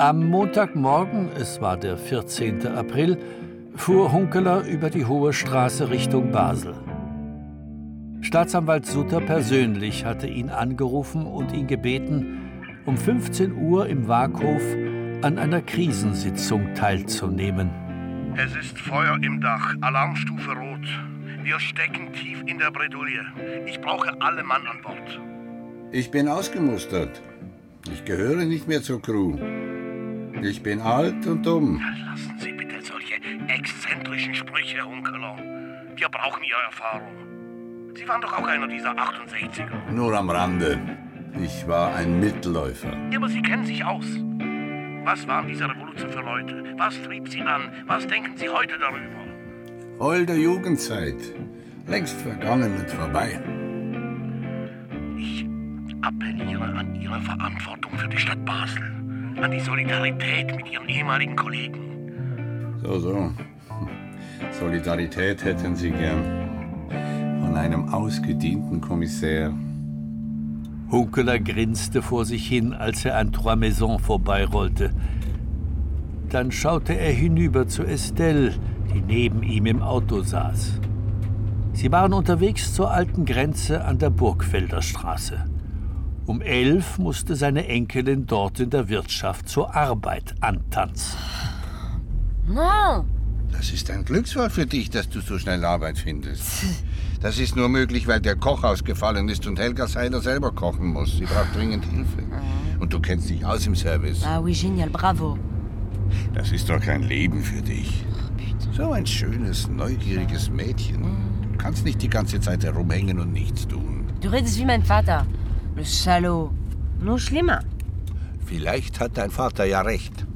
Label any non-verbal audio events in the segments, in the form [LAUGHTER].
Am Montagmorgen, es war der 14. April, fuhr Hunkeler über die Hohe Straße Richtung Basel. Staatsanwalt Sutter persönlich hatte ihn angerufen und ihn gebeten, um 15 Uhr im Waaghof an einer Krisensitzung teilzunehmen. Es ist Feuer im Dach, Alarmstufe rot. Wir stecken tief in der Bredouille. Ich brauche alle Mann an Bord. Ich bin ausgemustert. Ich gehöre nicht mehr zur Crew. Ich bin alt und dumm. Lassen Sie bitte solche exzentrischen Sprüche, Hunkeler. Wir brauchen Ihre Erfahrung. Sie waren doch auch einer dieser 68er. Nur am Rande. Ich war ein Mittelläufer. Ja, aber Sie kennen sich aus. Was waren diese Revolution für Leute? Was trieb sie an? Was denken Sie heute darüber? Holde Jugendzeit. Längst vergangen und vorbei. Ich appelliere an Ihre Verantwortung für die Stadt Basel. An die Solidarität mit Ihren ehemaligen Kollegen. So, so. Solidarität hätten Sie gern. Von einem ausgedienten Kommissär. Hunkeler grinste vor sich hin, als er an Trois Maisons vorbeirollte. Dann schaute er hinüber zu Estelle, die neben ihm im Auto saß. Sie waren unterwegs zur alten Grenze an der Burgfelder Straße. Um elf musste seine Enkelin dort in der Wirtschaft zur Arbeit antanzen. No. Das ist ein Glücksfall für dich, dass du so schnell Arbeit findest. Das ist nur möglich, weil der Koch ausgefallen ist und Helga Seiler selber kochen muss. Sie braucht dringend Hilfe. Und du kennst dich aus im Service. Ah oui, génial, bravo. Das ist doch kein Leben für dich. So ein schönes, neugieriges Mädchen. Du kannst nicht die ganze Zeit herumhängen und nichts tun. Du redest wie mein Vater. Le Salaud. Nur schlimmer. Vielleicht hat dein Vater ja recht.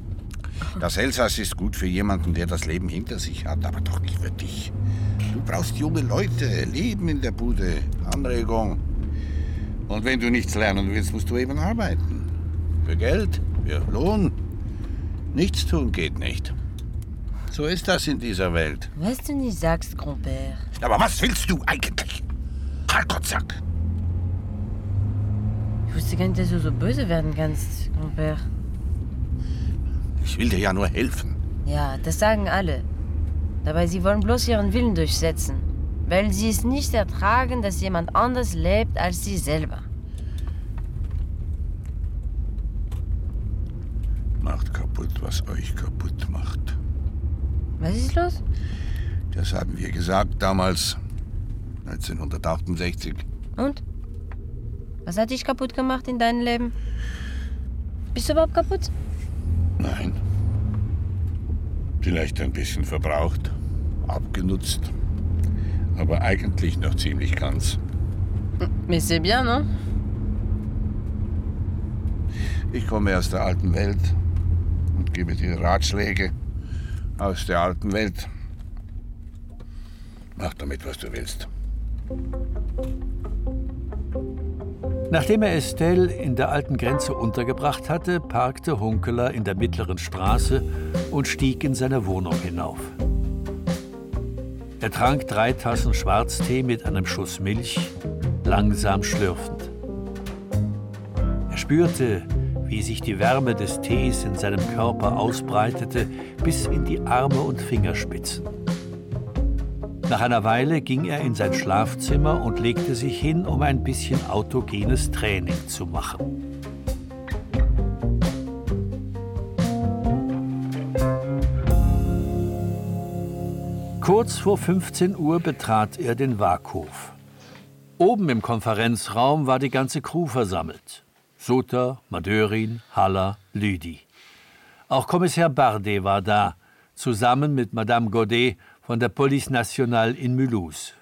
Das Elsass ist gut für jemanden, der das Leben hinter sich hat, aber doch nicht für dich. Du brauchst junge Leute, Leben in der Bude, Anregung. Und wenn du nichts lernen willst, musst du eben arbeiten. Für Geld, für Lohn. Nichts tun geht nicht. So ist das in dieser Welt. Was du nicht sagst, Grand-Père. Aber was willst du eigentlich? Herrgottsack! Ich wusste gar nicht, dass du so böse werden kannst, Grand-Père. Ich will dir ja nur helfen. Ja, das sagen alle. Dabei, sie wollen bloß ihren Willen durchsetzen. Weil sie es nicht ertragen, dass jemand anders lebt als sie selber. Macht kaputt, was euch kaputt macht. Was ist los? Das haben wir gesagt damals, 1968. Und? Was hat dich kaputt gemacht in deinem Leben? Bist du überhaupt kaputt? Nein. Vielleicht ein bisschen verbraucht, abgenutzt, aber eigentlich noch ziemlich ganz. Mais c'est bien, non? Ich komme aus der alten Welt und gebe dir Ratschläge aus der alten Welt. Mach damit, was du willst. Nachdem er Estelle in der alten Grenze untergebracht hatte, parkte Hunkeler in der mittleren Straße und stieg in seine Wohnung hinauf. Er trank drei Tassen Schwarztee mit einem Schuss Milch, langsam schlürfend. Er spürte, wie sich die Wärme des Tees in seinem Körper ausbreitete bis in die Arme und Fingerspitzen. Nach einer Weile ging er in sein Schlafzimmer und legte sich hin, um ein bisschen autogenes Training zu machen. Kurz vor 15 Uhr betrat er den Waaghof. Oben im Konferenzraum war die ganze Crew versammelt. Suter, Madörin, Haller, Lüdi. Auch Kommissar Bardet war da, zusammen mit Madame Godet von der Police Nationale in Mulhouse.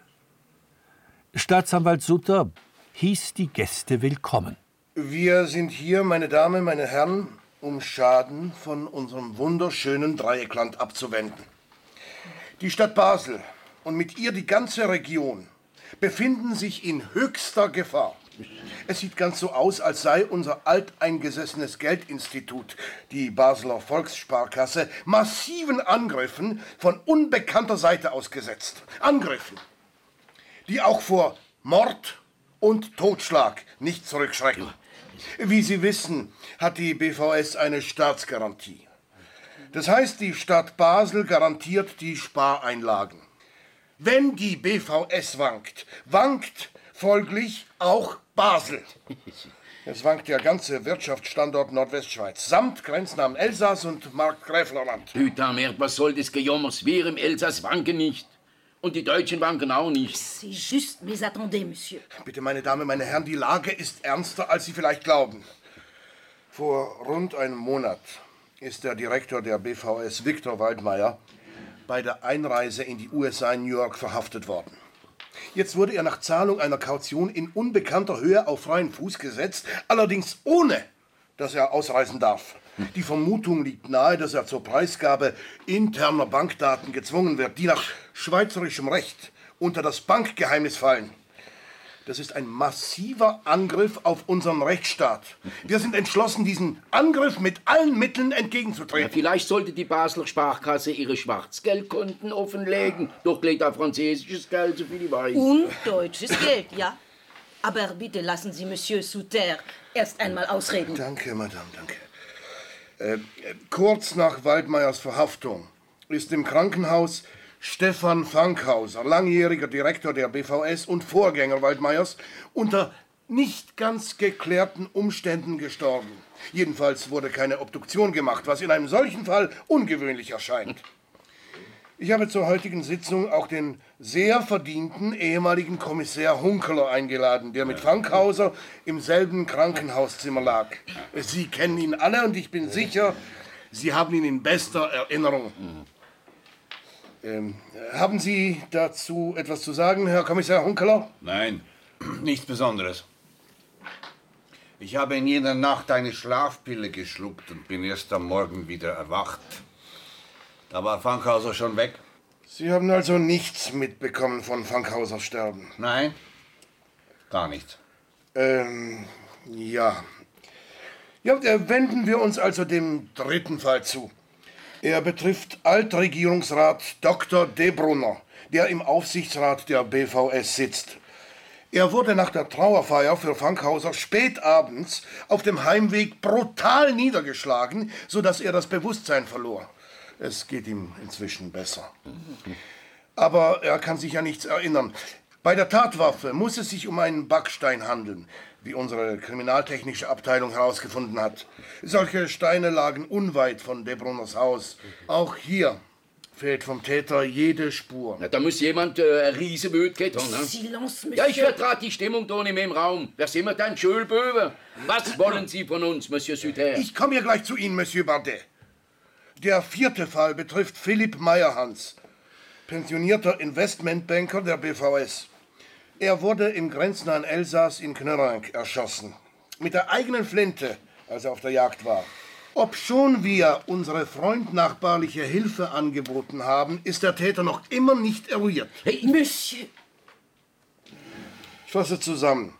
Staatsanwalt Sutter hieß die Gäste willkommen. Wir sind hier, meine Damen, meine Herren, um Schaden von unserem wunderschönen Dreieckland abzuwenden. Die Stadt Basel und mit ihr die ganze Region befinden sich in höchster Gefahr. Es sieht ganz so aus, als sei unser alteingesessenes Geldinstitut, die Basler Volkssparkasse, massiven Angriffen von unbekannter Seite ausgesetzt. Angriffen, die auch vor Mord und Totschlag nicht zurückschrecken. Wie Sie wissen, hat die BVS eine Staatsgarantie. Das heißt, die Stadt Basel garantiert die Spareinlagen. Wenn die BVS wankt, wankt folglich auch Basel. Es wankt der ganze Wirtschaftsstandort Nordwestschweiz, samt Grenznamen Elsass und Markgräflerland. Hütamer, was soll das Gejommers? Wir im Elsass wanken nicht. Und die Deutschen wanken auch nicht. C'est juste, mais attendez, Monsieur. Bitte, meine Damen, meine Herren, die Lage ist ernster, als Sie vielleicht glauben. Vor rund einem Monat ist der Direktor der BVS, Viktor Waldmeier, bei der Einreise in die USA in New York verhaftet worden. Jetzt wurde er nach Zahlung einer Kaution in unbekannter Höhe auf freien Fuß gesetzt, allerdings ohne, dass er ausreisen darf. Die Vermutung liegt nahe, dass er zur Preisgabe interner Bankdaten gezwungen wird, die nach schweizerischem Recht unter das Bankgeheimnis fallen. Das ist ein massiver Angriff auf unseren Rechtsstaat. Wir sind entschlossen, diesen Angriff mit allen Mitteln Ja, entgegenzutreten. vielleicht sollte die Basler Sparkasse ihre Schwarzgeldkonten offenlegen. Doch legt da französisches Geld, so viel ich weiß. Und deutsches Geld, ja. Aber bitte lassen Sie Monsieur Souter erst einmal ausreden. Danke, Madame, danke. Äh, äh, kurz nach Waldmeiers Verhaftung ist im Krankenhaus Stefan Fankhauser, langjähriger Direktor der BVS und Vorgänger Waldmeiers, unter nicht ganz geklärten Umständen gestorben. Jedenfalls wurde keine Obduktion gemacht, was in einem solchen Fall ungewöhnlich erscheint. Ich habe zur heutigen Sitzung auch den sehr verdienten ehemaligen Kommissär Hunkeler eingeladen, der mit Fankhauser im selben Krankenhauszimmer lag. Sie kennen ihn alle und ich bin sicher, Sie haben ihn in bester Erinnerung. Ähm, haben Sie dazu etwas zu sagen, Herr Kommissar Hunkeler? Nein, [CLEARS THROAT] nichts Besonderes. Ich habe in jener Nacht eine Schlafpille geschluckt und bin erst am Morgen wieder erwacht. Da war Fankhauser schon weg. Sie haben also nichts mitbekommen von Fankhausers Sterben. Nein, gar nichts. Ähm, ja. Ja, äh, wenden wir uns also dem dritten Fall zu. Er betrifft Altregierungsrat Dr. Debrunner, der im Aufsichtsrat der BVS sitzt. Er wurde nach der Trauerfeier für Fankhauser spät abends auf dem Heimweg brutal niedergeschlagen, sodass er das Bewusstsein verlor. Es geht ihm inzwischen besser. Aber er kann sich ja nichts erinnern. Bei der Tatwaffe muss es sich um einen Backstein handeln, wie unsere kriminaltechnische Abteilung herausgefunden hat. Solche Steine lagen unweit von Debrunners Haus. Auch hier fehlt vom Täter jede Spur. Na, da muss jemand äh, eine riese gehabt haben, ne? Silence, Ja, ich Monsieur. vertrate die Stimmung da nicht mehr im Raum. Wer sind wir denn, Schulböwe? Was wollen Sie von uns, Monsieur Suter? Ich komme hier gleich zu Ihnen, Monsieur Bardet. Der vierte Fall betrifft Philipp Meyerhans, pensionierter Investmentbanker der BVS. Er wurde im grenznahen Elsass in Knörrank erschossen. Mit der eigenen Flinte, als er auf der Jagd war. Obschon wir unsere freundnachbarliche Hilfe angeboten haben, ist der Täter noch immer nicht eruiert. Monsieur. Ich fasse zusammen.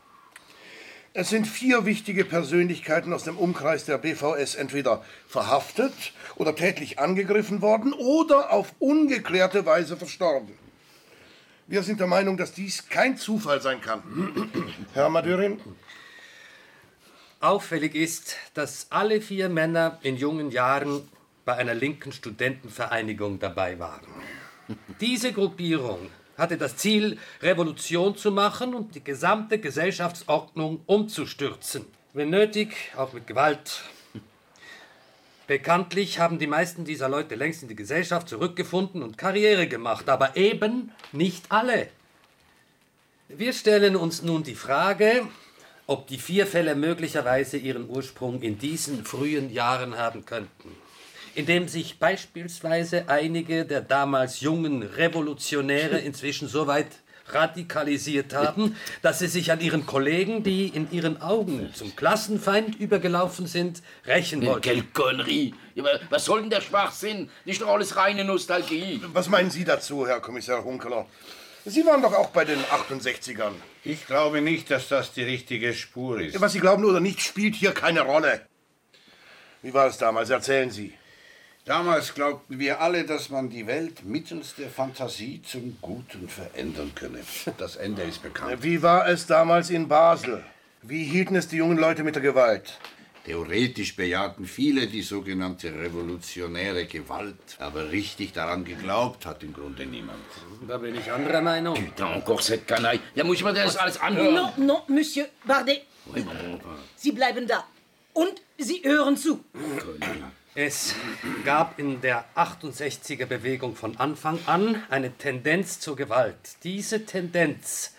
Es sind vier wichtige Persönlichkeiten aus dem Umkreis der BVS entweder verhaftet oder tätlich angegriffen worden oder auf ungeklärte Weise verstorben. Wir sind der Meinung, dass dies kein Zufall sein kann. [CLEARS THROAT] Herr Madurin? Auffällig ist, dass alle vier Männer in jungen Jahren bei einer linken Studentenvereinigung dabei waren. Diese Gruppierung hatte das Ziel, Revolution zu machen und die gesamte Gesellschaftsordnung umzustürzen. Wenn nötig, auch mit Gewalt. Bekanntlich haben die meisten dieser Leute längst in die Gesellschaft zurückgefunden und Karriere gemacht, aber eben nicht alle. Wir stellen uns nun die Frage, ob die vier Fälle möglicherweise ihren Ursprung in diesen frühen Jahren haben könnten, indem sich beispielsweise einige der damals jungen Revolutionäre inzwischen so weit radikalisiert haben, dass sie sich an ihren Kollegen, die in ihren Augen zum Klassenfeind übergelaufen sind, rächen wollten. Quelle Connerie. Was soll denn der Schwachsinn? Das ist doch alles reine Nostalgie. Was meinen Sie dazu, Herr Kommissar Hunkeler? Sie waren doch auch bei den 68ern. Ich glaube nicht, dass das die richtige Spur ist. Was Sie glauben oder nicht, spielt hier keine Rolle. Wie war es damals? Erzählen Sie. Damals glaubten wir alle, dass man die Welt mittels der Fantasie zum Guten verändern könne. Das Ende ist bekannt. Wie war es damals in Basel? Wie hielten es die jungen Leute mit der Gewalt? Theoretisch bejahten viele die sogenannte revolutionäre Gewalt. Aber richtig daran geglaubt hat im Grunde niemand. Da bin ich anderer Meinung. Putain, encore cette canaille. Ja, muss ich mir das alles anhören? Non, non, Monsieur Bardet. Sie bleiben da. Und Sie hören zu. Es gab in der 68er Bewegung von Anfang an eine Tendenz zur Gewalt. Diese Tendenz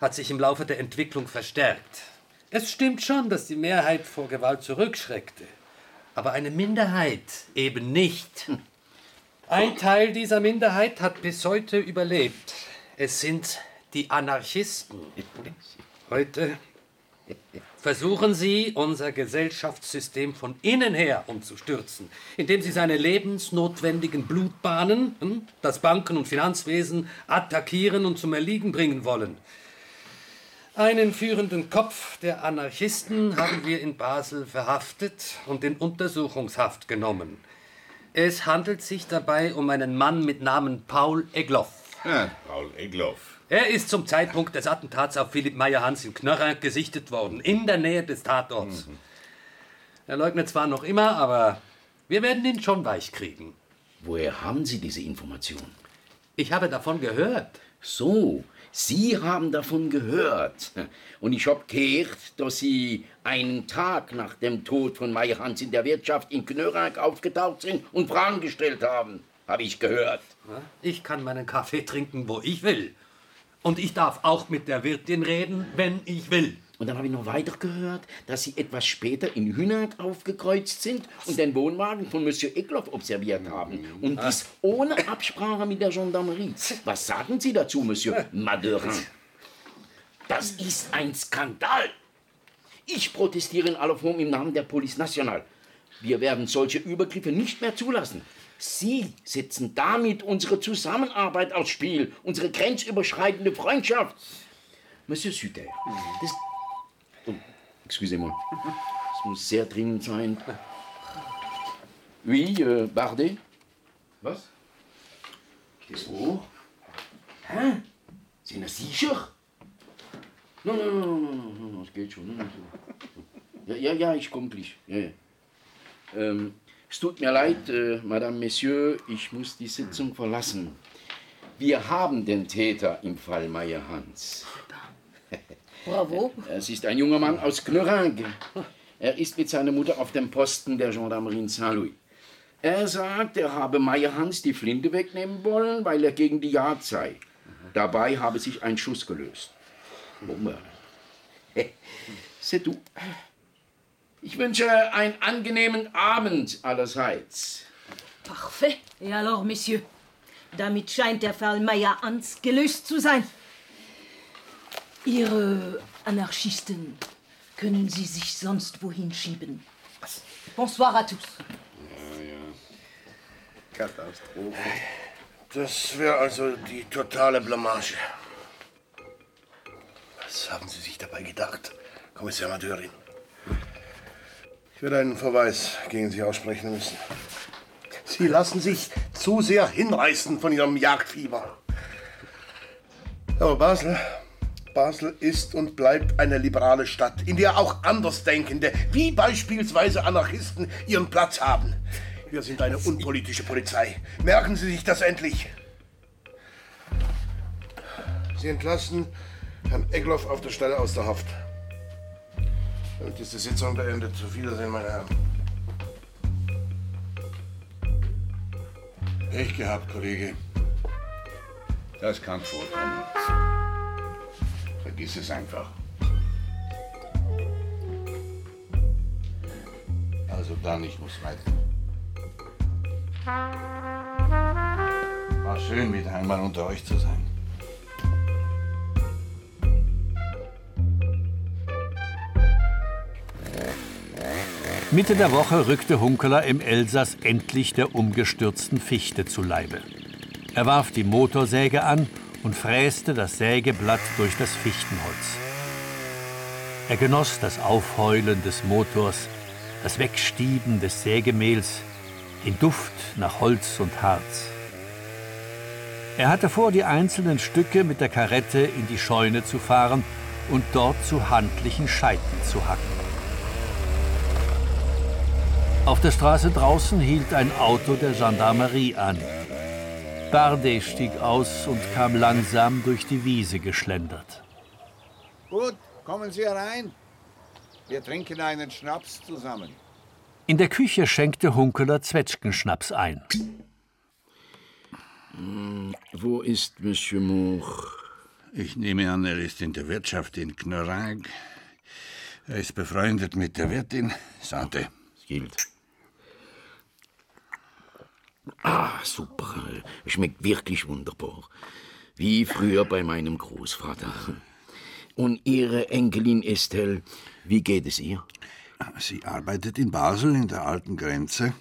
hat sich im Laufe der Entwicklung verstärkt. Es stimmt schon, dass die Mehrheit vor Gewalt zurückschreckte, aber eine Minderheit eben nicht. Ein Teil dieser Minderheit hat bis heute überlebt. Es sind die Anarchisten. Heute versuchen sie, unser Gesellschaftssystem von innen her umzustürzen, indem sie seine lebensnotwendigen Blutbahnen, hm, das Banken- und Finanzwesen, attackieren und zum Erliegen bringen wollen. Einen führenden Kopf der Anarchisten haben wir in Basel verhaftet und in Untersuchungshaft genommen. Es handelt sich dabei um einen Mann mit Namen Paul Egloff. Ja, Paul Egloff. Er ist zum Zeitpunkt des Attentats auf Philipp Meyer-Hans in Knörrer gesichtet worden, in der Nähe des Tatorts. Er leugnet zwar noch immer, aber wir werden ihn schon weich kriegen. Woher haben Sie diese Information? Ich habe davon gehört. So, Sie haben davon gehört. Und ich habe gehört, dass Sie einen Tag nach dem Tod von Meyer Hans in der Wirtschaft in Knörrag aufgetaucht sind und Fragen gestellt haben. Habe ich gehört. Ich kann meinen Kaffee trinken, wo ich will. Und ich darf auch mit der Wirtin reden, wenn ich will. Und dann habe ich noch weiter gehört, dass Sie etwas später in Hünag aufgekreuzt sind und den Wohnwagen von Monsieur Egloff observiert haben. Und dies ohne Absprache mit der Gendarmerie. Was sagen Sie dazu, Monsieur Madurin? Das ist ein Skandal. Ich protestiere in aller Form im Namen der Police Nationale. Wir werden solche Übergriffe nicht mehr zulassen. Sie setzen damit unsere Zusammenarbeit aufs Spiel, unsere grenzüberschreitende Freundschaft. Monsieur Suter, das... Oh, excusez-moi. Das muss sehr dringend sein. Oui, euh, Bardet? Was? Que Hä? Sind Sie sicher? Nein, nein, nein, nein, nein, nein, das geht schon. Nein, so. Ja, ja, ja, ich komme gleich. Ja, ja. Ähm, es tut mir leid, äh, Madame, Messieurs, ich muss die Sitzung verlassen. Wir haben den Täter im Fall Meyer Hans. Bravo. Es [LAUGHS] ist ein junger Mann aus Knurrange. Er ist mit seiner Mutter auf dem Posten der Gendarmerie in Saint-Louis. Er sagt, er habe Meyer Hans die Flinte wegnehmen wollen, weil er gegen die Jagd sei. Dabei habe sich ein Schuss gelöst. Bombe. C'est tout. Ich wünsche einen angenehmen Abend allerseits. Parfait. Et alors, Messieurs? Damit scheint der Fall Meyer-Ans gelöst zu sein. Ihre Anarchisten können Sie sich sonst wohin schieben. Bonsoir à tous. Katastrophe. Das wäre also die totale Blamage. Was haben Sie sich dabei gedacht, Kommissar Madörin? Ich werde einen Verweis gegen Sie aussprechen müssen. Sie lassen sich zu sehr hinreißen von Ihrem Jagdfieber. Aber Basel, Basel ist und bleibt eine liberale Stadt, in der auch Andersdenkende, wie beispielsweise Anarchisten, ihren Platz haben. Wir sind eine unpolitische Polizei. Merken Sie sich das endlich. Sie entlassen Herrn Egloff auf der Stelle aus der Haft. Damit ist die Sitzung beendet. Auf Wiedersehen, meine Herren. Pech gehabt, Kollege. Das kann vorkommen. Vergiss es einfach. Also dann, ich muss weiter. War schön, wieder einmal unter euch zu sein. Mitte der Woche rückte Hunkeler im Elsass endlich der umgestürzten Fichte zu Leibe. Er warf die Motorsäge an und fräste das Sägeblatt durch das Fichtenholz. Er genoss das Aufheulen des Motors, das Wegstieben des Sägemehls, den Duft nach Holz und Harz. Er hatte vor, die einzelnen Stücke mit der Karette in die Scheune zu fahren und dort zu handlichen Scheiten zu hacken. Auf der Straße draußen hielt ein Auto der Gendarmerie an. Bardet stieg aus und kam langsam durch die Wiese geschlendert. Gut, kommen Sie herein. Wir trinken einen Schnaps zusammen. In der Küche schenkte Hunkeler Zwetschgenschnaps ein. Wo ist Monsieur Moore? Ich nehme an, er ist in der Wirtschaft in Knorag. Er ist befreundet mit der Wirtin Sante. Gilt. Ah, super. Schmeckt wirklich wunderbar. Wie früher bei meinem Großvater. Und Ihre Enkelin Estelle, wie geht es ihr? Sie arbeitet in Basel in der alten Grenze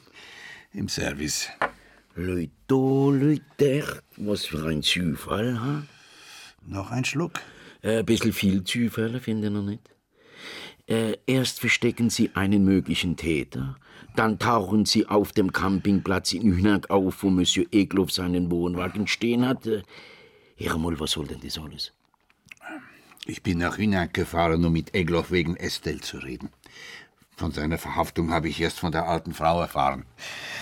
im Service. Leute, Leute, was für ein Zufall, ha? Noch ein Schluck? Äh, Ein bisschen viel Zufälle, finden Sie nicht? Äh, erst verstecken Sie einen möglichen Täter, dann tauchen Sie auf dem Campingplatz in Hühnag auf, wo Monsieur Egloff seinen Wohnwagen stehen hat. Hör mal, was soll denn das alles? Ich bin nach Hünak gefahren, um mit Egloff wegen Estelle zu reden. Von seiner Verhaftung habe ich erst von der alten Frau erfahren.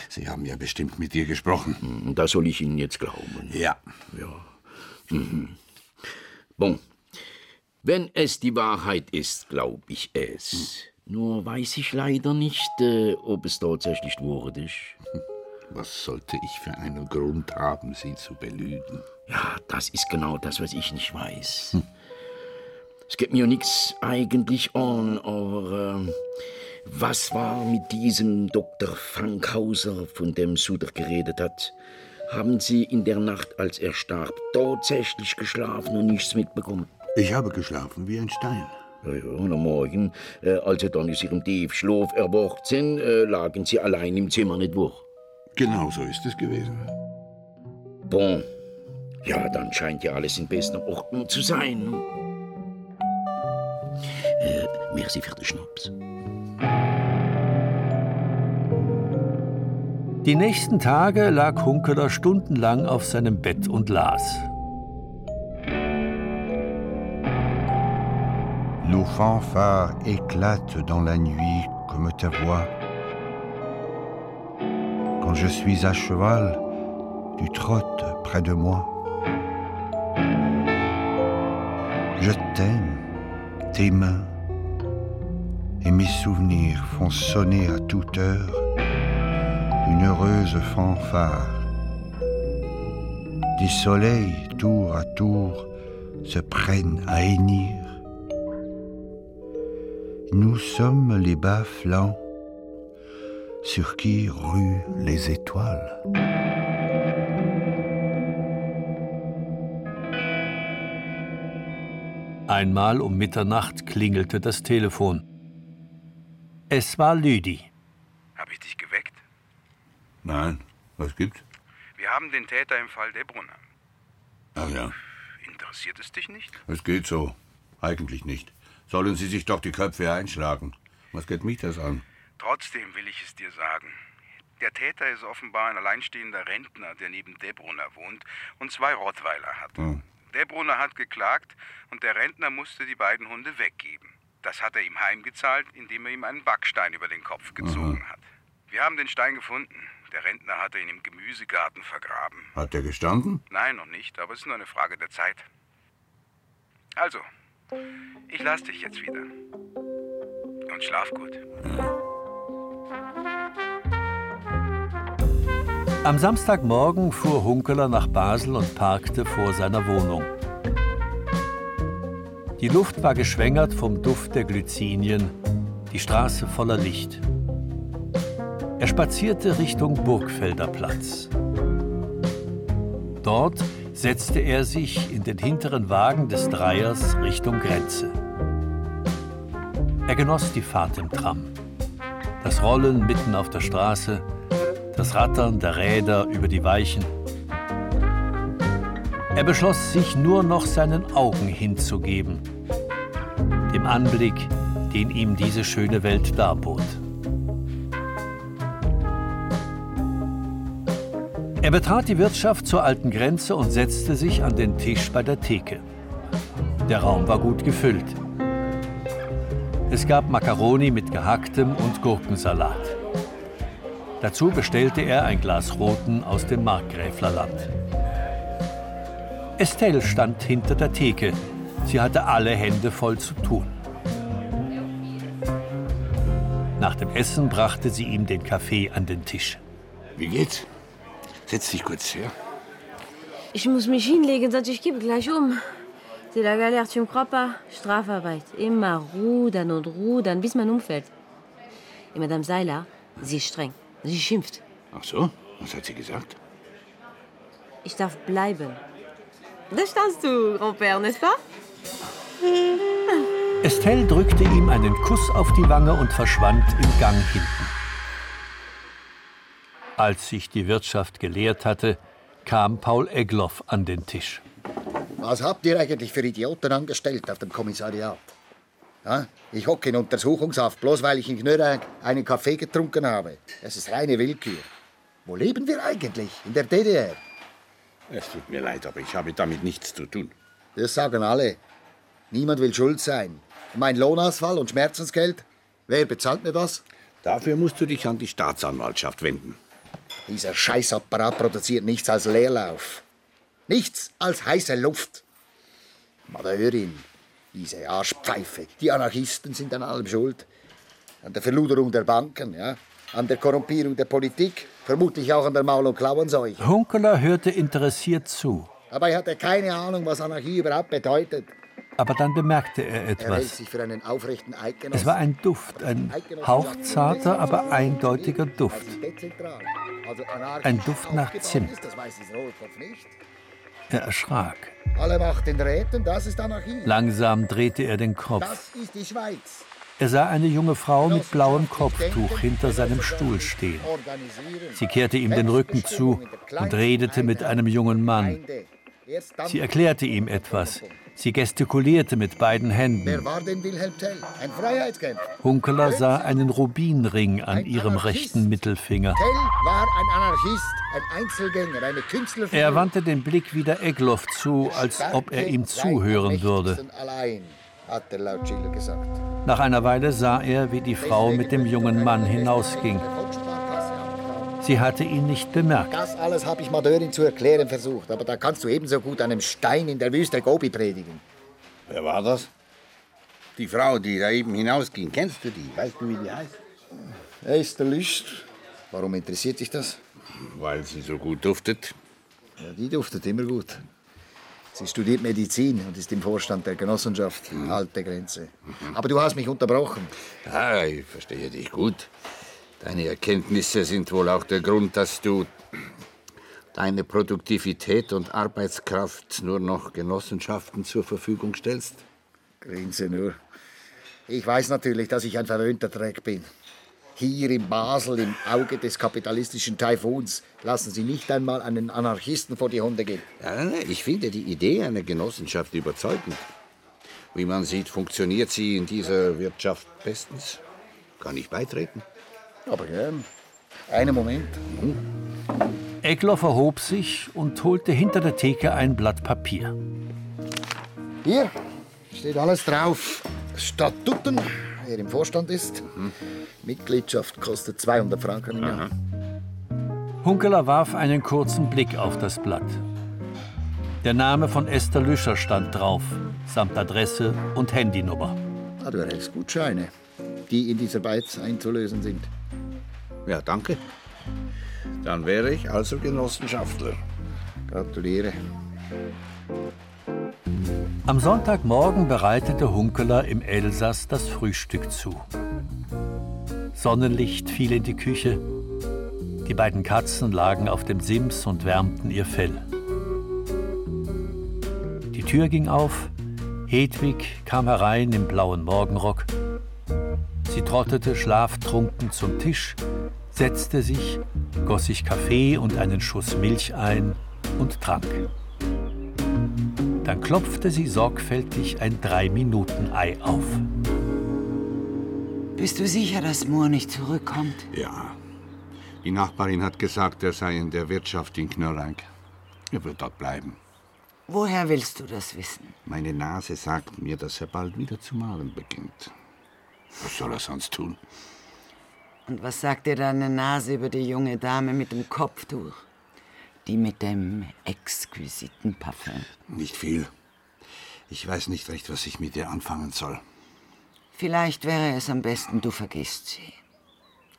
Sie haben ja bestimmt mit ihr gesprochen. Hm, Da soll ich Ihnen jetzt glauben. Ja. Bon. Wenn es die Wahrheit ist, glaube ich es. Nur weiß ich leider nicht, äh, ob es tatsächlich ist. [LAUGHS] Was sollte ich für einen Grund haben, Sie zu belügen? Ja, das ist genau das, was ich nicht weiß. Es geht mir nichts eigentlich an, aber ähm, was war mit diesem Dr. Fankhauser, von dem Suter geredet hat? Haben Sie in der Nacht, als er starb, tatsächlich geschlafen und nichts mitbekommen? Ich habe geschlafen wie ein Stein. Ja, ja, und am Morgen, äh, als Sie dann aus Ihrem Tiefschlaf erwacht sind, äh, lagen Sie allein im Zimmer, nicht wahr? Genau so ist es gewesen. Bon. Ja, dann scheint ja alles in bester Ordnung zu sein. Äh, merci für den Schnaps. Die nächsten Tage lag Hunkeler stundenlang auf seinem Bett und las. Nos fanfares éclatent dans la nuit comme ta voix. Quand je suis à cheval, tu trottes près de moi. Je t'aime, tes mains et mes souvenirs font sonner à toute heure une heureuse fanfare. Des soleils tour à tour se prennent à hennir. Nous sommes les bas flancs sur qui ruent les étoiles. Einmal um Mitternacht klingelte das Telefon. Es war Lüdi. Habe ich dich geweckt? Nein, was gibt's? Wir haben den Täter im Fall Debrunner. Ach ja, Interessiert es dich nicht? es geht so. Eigentlich nicht. Sollen Sie sich doch die Köpfe einschlagen. Was geht mich das an? Trotzdem will ich es dir sagen. Der Täter ist offenbar ein alleinstehender Rentner, der neben Debrunner wohnt und zwei Rottweiler hat. Hm. Debrunner hat geklagt und der Rentner musste die beiden Hunde weggeben. Das hat er ihm heimgezahlt, indem er ihm einen Backstein über den Kopf gezogen hat. Wir haben den Stein gefunden. Der Rentner hatte ihn im Gemüsegarten vergraben. Hat der gestanden? Nein, noch nicht, aber es ist nur eine Frage der Zeit. Also, ich lass dich jetzt wieder. Und schlaf gut. Am Samstagmorgen fuhr Hunkeler nach Basel und parkte vor seiner Wohnung. Die Luft war geschwängert vom Duft der Glycinien, die Straße voller Licht. Er spazierte Richtung Burgfelder Platz. Dort setzte er sich in den hinteren Wagen des Dreiers Richtung Grenze. Er genoss die Fahrt im Tram. Das Rollen mitten auf der Straße, das Rattern der Räder über die Weichen. Er beschloss, sich nur noch seinen Augen hinzugeben, dem Anblick, den ihm diese schöne Welt darbot. Er betrat die Wirtschaft zur alten Grenze und setzte sich an den Tisch bei der Theke. Der Raum war gut gefüllt. Es gab Makaroni mit gehacktem und Gurkensalat. Dazu bestellte er ein Glas Roten aus dem Markgräflerland. Estelle stand hinter der Theke. Sie hatte alle Hände voll zu tun. Nach dem Essen brachte sie ihm den Kaffee an den Tisch. Wie geht's? Setz dich kurz her. Ich muss mich hinlegen, sonst ich gebe gleich um. C'est la galère, tu me crois pas? Strafarbeit. Immer rudern und rudern, bis man umfällt. Und Madame Seiler, sie ist streng. Sie schimpft. Ach so? Was hat sie gesagt? Ich darf bleiben. Da standst du, Grand-Père, n'est-ce pas? Estelle drückte ihm einen Kuss auf die Wange und verschwand im Gang hinten. Als sich die Wirtschaft geleert hatte, kam Paul Egloff an den Tisch. Was habt ihr eigentlich für Idioten angestellt auf dem Kommissariat? Ja? Ich hocke in Untersuchungshaft, bloß weil ich in Knörrag einen Kaffee getrunken habe. Es ist reine Willkür. Wo leben wir eigentlich? In der DDR? Es tut mir leid, aber ich habe damit nichts zu tun. Das sagen alle. Niemand will schuld sein. Mein Lohnausfall und Schmerzensgeld? Wer bezahlt mir das? Dafür musst du dich an die Staatsanwaltschaft wenden. Dieser Scheißapparat produziert nichts als Leerlauf. Nichts als heiße Luft. Madeurin, diese Arschpfeife. Die Anarchisten sind an allem schuld. An der Verluderung der Banken, ja? an der Korrumpierung der Politik, vermutlich auch an der Maul- und Klauenseuche. Hunkeler hörte interessiert zu. Aber er hatte keine Ahnung, was Anarchie überhaupt bedeutet. Aber dann bemerkte er etwas. Es war ein Duft, ein hauchzarter, aber eindeutiger Duft. Also Ein Duft nach Zimt. Er erschrak. Langsam drehte er den Kopf. Er sah eine junge Frau mit blauem Kopftuch hinter seinem Stuhl stehen. Sie kehrte ihm den Rücken zu und redete mit einem jungen Mann. Sie erklärte ihm etwas. Sie gestikulierte mit beiden Wer Händen. war denn Wilhelm Tell? Ein Freiheitskämpfer. Hunkeler sah einen Rubinring an ihrem rechten Mittelfinger. Tell war ein Anarchist, ein Einzelgänger, eine Künstlerfigur. Er wandte den Blick wieder Egloff zu, als ob er ihm zuhören würde. Allein, hat der laut Schiller gesagt. Nach einer Weile sah er, wie die Frau mit dem jungen Mann hinausging. Sie hatte ihn nicht bemerkt. Das alles habe ich Madeurin zu erklären versucht, aber da kannst du ebenso gut einem Stein in der Wüste Gobi predigen. Wer war das? Die Frau, die da eben hinausging. Kennst du die? Weißt du, wie die heißt? Esther Lüst. Warum interessiert dich das? Weil sie so gut duftet. Ja, die duftet immer gut. Sie studiert Medizin und ist im Vorstand der Genossenschaft. Alte Grenze. Aber du hast mich unterbrochen. Ja, ich verstehe dich gut. Deine Erkenntnisse sind wohl auch der Grund, dass du deine Produktivität und Arbeitskraft nur noch Genossenschaften zur Verfügung stellst. Grinse nur. Ich weiß natürlich, dass ich ein verwöhnter Dreck bin. Hier in Basel, im Auge des kapitalistischen Taifuns, lassen Sie nicht einmal einen Anarchisten vor die Hunde gehen. Ja, ich finde die Idee einer Genossenschaft überzeugend. Wie man sieht, funktioniert sie in dieser Wirtschaft bestens. Kann ich beitreten? Aber gern. Einen Moment. Egloff erhob sich und holte hinter der Theke ein Blatt Papier. Hier steht alles drauf. Statuten, wer im Vorstand ist. Mitgliedschaft kostet 200 Franken im Jahr. Hunkeler warf einen kurzen Blick auf das Blatt. Der Name von Esther Lüscher stand drauf, samt Adresse und Handynummer. Ah, du erhältst Gutscheine, die in dieser Beiz einzulösen sind. Ja, danke. Dann wäre ich also Genossenschaftler. Gratuliere. Am Sonntagmorgen bereitete Hunkeler im Elsass das Frühstück zu. Sonnenlicht fiel in die Küche. Die beiden Katzen lagen auf dem Sims und wärmten ihr Fell. Die Tür ging auf. Hedwig kam herein im blauen Morgenrock. Sie trottete schlaftrunken zum Tisch, setzte sich, goss sich Kaffee und einen Schuss Milch ein und trank. Dann klopfte sie sorgfältig ein Drei-Minuten-Ei auf. Bist du sicher, dass Moore nicht zurückkommt? Ja. Die Nachbarin hat gesagt, er sei in der Wirtschaft in Knörrang. Er wird dort bleiben. Woher willst du das wissen? Meine Nase sagt mir, dass er bald wieder zu malen beginnt. Was soll er sonst tun? Und was sagt dir deine Nase über die junge Dame mit dem Kopftuch? Die mit dem exquisiten Parfum. Nicht viel. Ich weiß nicht recht, was ich mit ihr anfangen soll. Vielleicht wäre es am besten, du vergisst sie.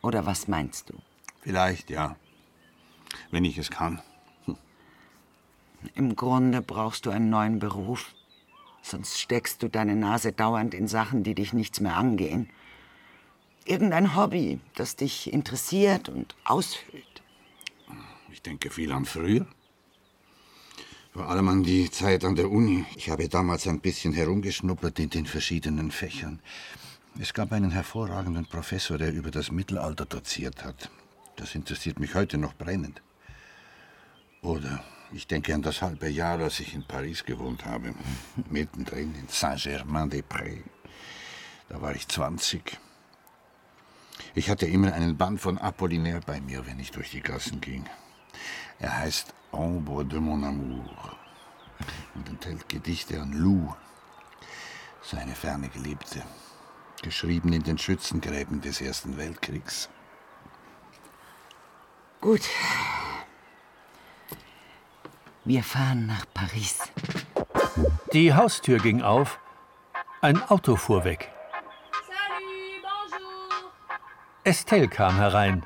Oder was meinst du? Vielleicht, ja. Wenn ich es kann. Im Grunde brauchst du einen neuen Beruf. Sonst steckst du deine Nase dauernd in Sachen, die dich nichts mehr angehen. Irgendein Hobby, das dich interessiert und ausfüllt. Ich denke viel an früher. Vor allem an die Zeit an der Uni. Ich habe damals ein bisschen herumgeschnuppert in den verschiedenen Fächern. Es gab einen hervorragenden Professor, der über das Mittelalter doziert hat. Das interessiert mich heute noch brennend. Oder ich denke an das halbe Jahr, als ich in Paris gewohnt habe. [LAUGHS] Mittendrin in Saint-Germain-des-Prés. Da war ich 20. Ich hatte immer einen Band von Apollinaire bei mir, wenn ich durch die Gassen ging. Er heißt Ombre de mon amour und enthält Gedichte an Lou, seine ferne Geliebte, geschrieben in den Schützengräben des Ersten Weltkriegs. Gut. Wir fahren nach Paris. Die Haustür ging auf. Ein Auto fuhr weg. Estelle kam herein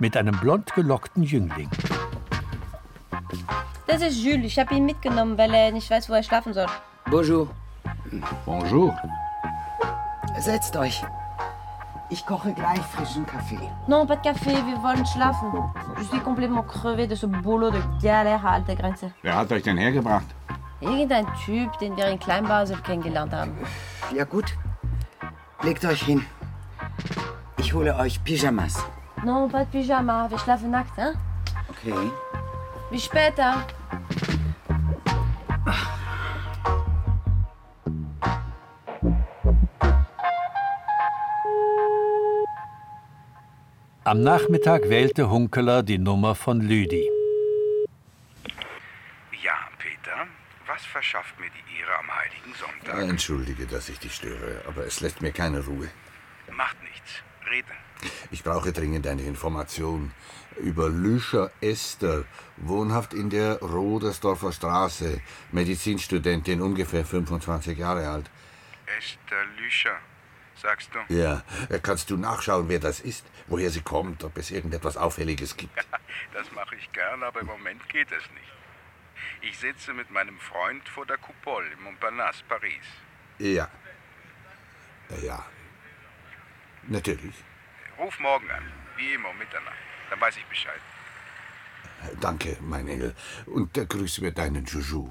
mit einem blond gelockten Jüngling. Das ist Jules. Ich habe ihn mitgenommen, weil er nicht weiß, wo er schlafen soll. Bonjour. Bonjour. Setzt euch. Ich koche gleich frischen Kaffee. Non, pas de café, wir wollen schlafen. Je suis complètement crevé de ce boulot de galère à alte Grenze. Wer hat euch denn hergebracht? Irgendein Typ, den wir in Kleinbasel kennengelernt haben. Ja gut. Legt euch hin. Ich hole euch Pyjamas. Non, pas de Pyjama, wir schlafen nackt, hein? Okay. Bis später. Am Nachmittag wählte Hunkeler die Nummer von Lüdi. Ja, Peter, was verschafft mir die Ehre am heiligen Sonntag? Entschuldige, dass ich dich störe, aber es lässt mir keine Ruhe. Macht Rede. Ich brauche dringend eine Information über Lüscher Esther, wohnhaft in der Rodersdorfer Straße, Medizinstudentin, ungefähr 25 Jahre alt. Esther Lüscher, sagst du? Ja, äh, kannst du nachschauen, wer das ist, woher sie kommt, ob es irgendetwas Auffälliges gibt? [LAUGHS] Das mache ich gern, aber im Moment geht es nicht. Ich sitze mit meinem Freund vor der Coupole im Montparnasse, Paris. Ja. Ja. Natürlich. Ruf morgen an, wie immer um Mitternacht. Dann weiß ich Bescheid. Danke, mein Engel. Und äh, grüß mir deinen Juju.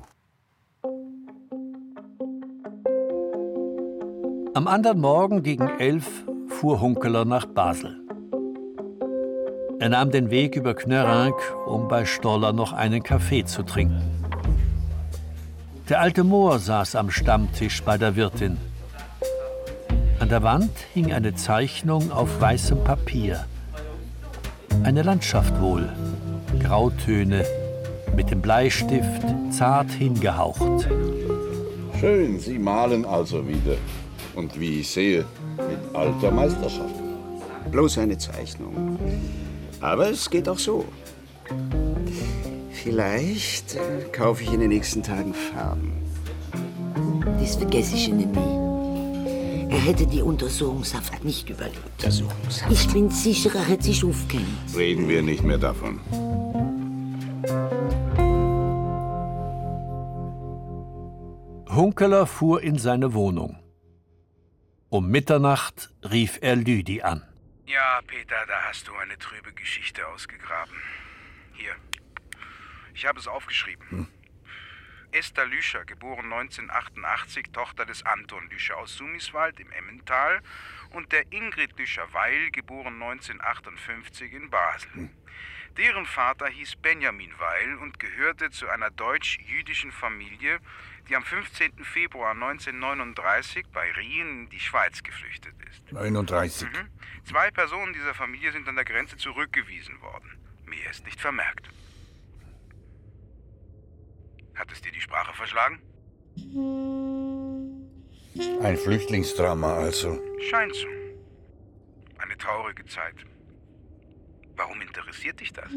Am anderen Morgen gegen elf fuhr Hunkeler nach Basel. Er nahm den Weg über Knörank, um bei Stoller noch einen Kaffee zu trinken. Der alte Mohr saß am Stammtisch bei der Wirtin. An der Wand hing eine Zeichnung auf weißem Papier. Eine Landschaft wohl, Grautöne, mit dem Bleistift zart hingehaucht. Schön, Sie malen also wieder. Und wie ich sehe, mit alter Meisterschaft. Bloß eine Zeichnung. Aber es geht auch so. Vielleicht äh, kaufe ich in den nächsten Tagen Farben. Das vergesse ich Ihnen nie. Er hätte die Untersuchungshaft nicht überlebt. Untersuchungshaft? Ich bin sicher, er hätte sich aufgehängt. Reden wir nicht mehr davon. Hunkeler fuhr in seine Wohnung. Um Mitternacht rief er Lüdi an. Ja, Peter, da hast du eine trübe Geschichte ausgegraben. Hier. Ich habe es aufgeschrieben. Esther Lüscher, geboren 1988, Tochter des Anton Lüscher aus Sumiswald im Emmental und der Ingrid Lüscher-Weil, geboren 1958 in Basel. Deren Vater hieß Benjamin Weil und gehörte zu einer deutsch-jüdischen Familie, die am 15. Februar 1939 bei Rien in die Schweiz geflüchtet ist. 39. Mhm. Zwei Personen dieser Familie sind an der Grenze zurückgewiesen worden. Mehr ist nicht vermerkt. Hat es dir die Sprache verschlagen? Ein Flüchtlingsdrama also. Scheint so. Eine traurige Zeit. Warum interessiert dich das?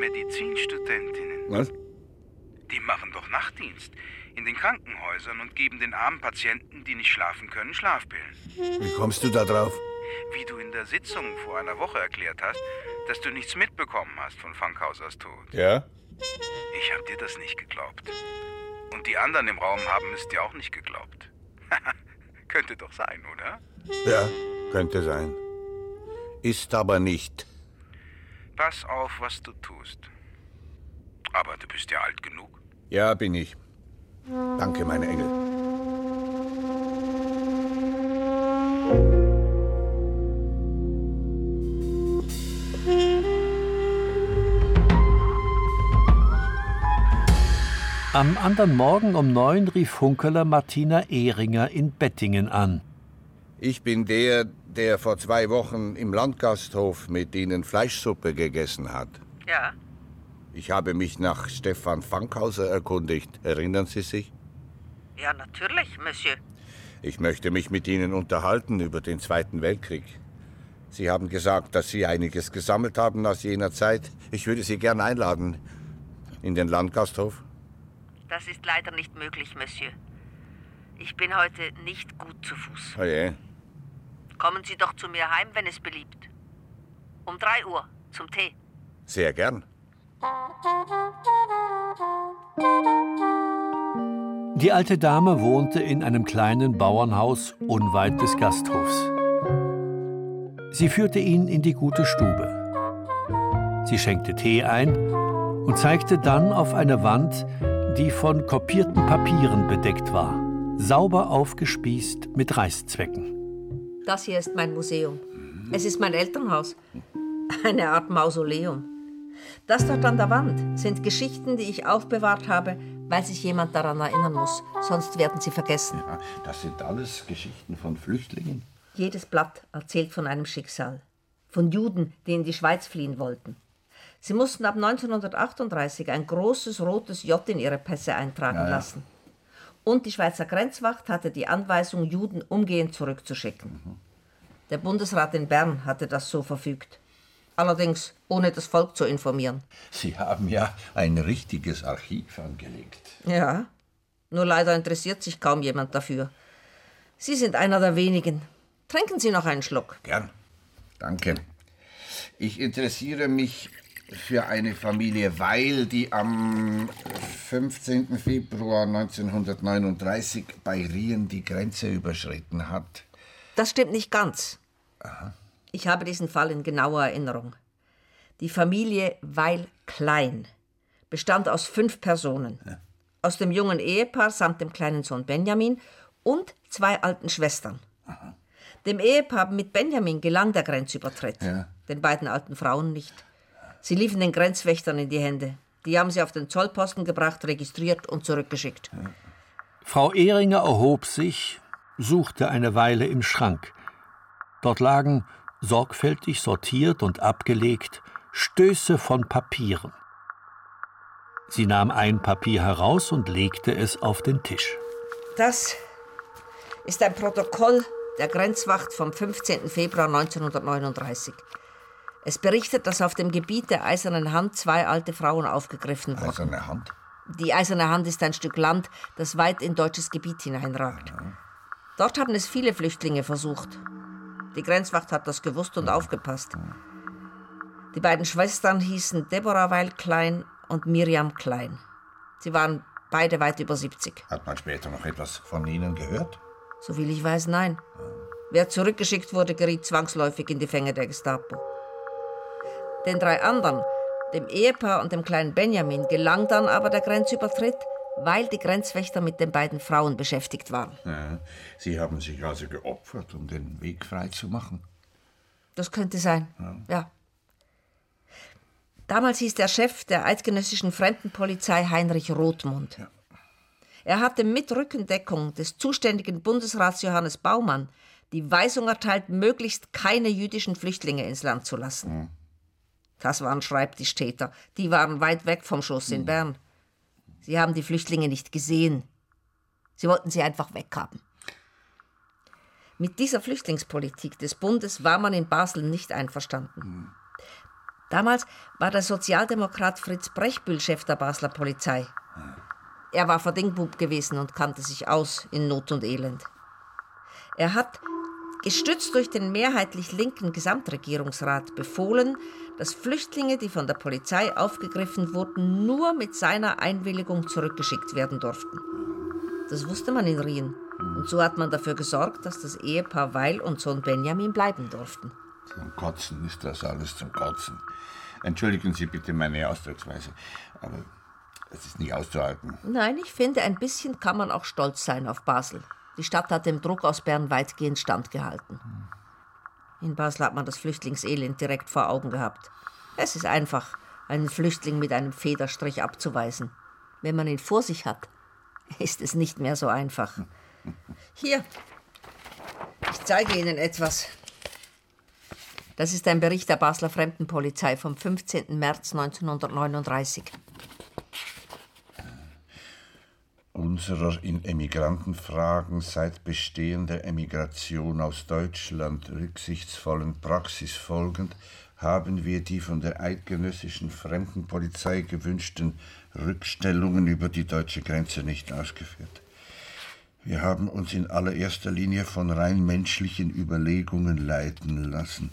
Medizinstudentinnen. Was? Die machen doch Nachtdienst in den Krankenhäusern und geben den armen Patienten, die nicht schlafen können, Schlafpillen. Wie kommst du da drauf? Wie du in der Sitzung vor einer Woche erklärt hast, dass du nichts mitbekommen hast von Funkhausers Tod. Ja? Ich hab dir das nicht geglaubt. Und die anderen im Raum haben es dir auch nicht geglaubt. [LAUGHS] Könnte doch sein, oder? Ja, könnte sein. Ist aber nicht. Pass auf, was du tust. Aber du bist ja alt genug. Ja, bin ich. Danke, meine Engel. Am anderen Morgen um neun rief Funkeler Martina Ehringer in Bettingen an. Ich bin der, der vor zwei Wochen im Landgasthof mit Ihnen Fleischsuppe gegessen hat. Ja. Ich habe mich nach Stefan Fankhauser erkundigt. Erinnern Sie sich? Ja, natürlich, Monsieur. Ich möchte mich mit Ihnen unterhalten über den Zweiten Weltkrieg. Sie haben gesagt, dass Sie einiges gesammelt haben aus jener Zeit. Ich würde Sie gern einladen in den Landgasthof. Das ist leider nicht möglich, Monsieur. Ich bin heute nicht gut zu Fuß. Oh je. Kommen Sie doch zu mir heim, wenn es beliebt. Um drei Uhr, zum Tee. Sehr gern. Die alte Dame wohnte in einem kleinen Bauernhaus unweit des Gasthofs. Sie führte ihn in die gute Stube. Sie schenkte Tee ein und zeigte dann auf eine Wand, die von kopierten Papieren bedeckt war, sauber aufgespießt mit Reißzwecken. Das hier ist mein Museum. Es ist mein Elternhaus. Eine Art Mausoleum. Das dort an der Wand sind Geschichten, die ich aufbewahrt habe, weil sich jemand daran erinnern muss. Sonst werden sie vergessen. Ja, das sind alles Geschichten von Flüchtlingen. Jedes Blatt erzählt von einem Schicksal. Von Juden, die in die Schweiz fliehen wollten. Sie mussten ab 1938 ein großes rotes J in ihre Pässe eintragen Ja, ja. lassen. Und die Schweizer Grenzwacht hatte die Anweisung, Juden umgehend zurückzuschicken. Der Bundesrat in Bern hatte das so verfügt. Allerdings ohne das Volk zu informieren. Sie haben ja ein richtiges Archiv angelegt. Ja, nur leider interessiert sich kaum jemand dafür. Sie sind einer der wenigen. Trinken Sie noch einen Schluck. Gern. Danke. Ich interessiere mich für eine Familie Weil, die am 15. Februar 1939 bei Rien die Grenze überschritten hat. Das stimmt nicht ganz. Ich habe diesen Fall in genauer Erinnerung. Die Familie Weil Klein bestand aus fünf Personen. Aus dem jungen Ehepaar samt dem kleinen Sohn Benjamin und zwei alten Schwestern. Dem Ehepaar mit Benjamin gelang der Grenzübertritt, Ja. den beiden alten Frauen nicht. Sie liefen den Grenzwächtern in die Hände. Die haben sie auf den Zollposten gebracht, registriert und zurückgeschickt. Frau Ehringer erhob sich, suchte eine Weile im Schrank. Dort lagen, sorgfältig sortiert und abgelegt, Stöße von Papieren. Sie nahm ein Papier heraus und legte es auf den Tisch. Das ist ein Protokoll der Grenzwacht vom 15. Februar 1939. Es berichtet, dass auf dem Gebiet der Eisernen Hand zwei alte Frauen aufgegriffen wurden. Eiserne Hand? Die Eiserne Hand ist ein Stück Land, das weit in deutsches Gebiet hineinragt. Dort haben es viele Flüchtlinge versucht. Die Grenzwacht hat das gewusst und aufgepasst. Die beiden Schwestern hießen Deborah Weil Klein und Miriam Klein. Sie waren beide weit über 70. Hat man später noch etwas von Ihnen gehört? Soviel ich weiß, nein. Wer zurückgeschickt wurde, geriet zwangsläufig in die Fänge der Gestapo. Den drei anderen, dem Ehepaar und dem kleinen Benjamin, gelang dann aber der Grenzübertritt, weil die Grenzwächter mit den beiden Frauen beschäftigt waren. Ja, Sie haben sich also geopfert, um den Weg frei zu machen. Das könnte sein, ja. Damals hieß der Chef der eidgenössischen Fremdenpolizei Heinrich Rothmund. Er hatte mit Rückendeckung des zuständigen Bundesrats Johannes Baumann die Weisung erteilt, möglichst keine jüdischen Flüchtlinge ins Land zu lassen. Das waren Schreibtischtäter. Die waren weit weg vom Schuss in Bern. Sie haben die Flüchtlinge nicht gesehen. Sie wollten sie einfach weghaben. Mit dieser Flüchtlingspolitik des Bundes war man in Basel nicht einverstanden. Damals war der Sozialdemokrat Fritz Brechbühl Chef der Basler Polizei. Er war Verdingbub gewesen und kannte sich aus in Not und Elend. Er hat, gestützt durch den mehrheitlich linken Gesamtregierungsrat, befohlen, dass Flüchtlinge, die von der Polizei aufgegriffen wurden, nur mit seiner Einwilligung zurückgeschickt werden durften. Das wusste man in Rien. Und so hat man dafür gesorgt, dass das Ehepaar Weil und Sohn Benjamin bleiben durften. Zum Kotzen ist das alles zum Kotzen. Entschuldigen Sie bitte meine Ausdrucksweise, aber es ist nicht auszuhalten. Nein, ich finde, ein bisschen kann man auch stolz sein auf Basel. Die Stadt hat dem Druck aus Bern weitgehend standgehalten. In Basel hat man das Flüchtlingselend direkt vor Augen gehabt. Es ist einfach, einen Flüchtling mit einem Federstrich abzuweisen. Wenn man ihn vor sich hat, [LAUGHS] ist es nicht mehr so einfach. Hier, ich zeige Ihnen etwas. Das ist ein Bericht der Basler Fremdenpolizei vom 15. März 1939. Unserer in Emigrantenfragen seit Bestehen der Emigration aus Deutschland rücksichtsvollen Praxis folgend haben wir die von der eidgenössischen Fremdenpolizei gewünschten Rückstellungen über die deutsche Grenze nicht ausgeführt. Wir haben uns in allererster Linie von rein menschlichen Überlegungen leiten lassen.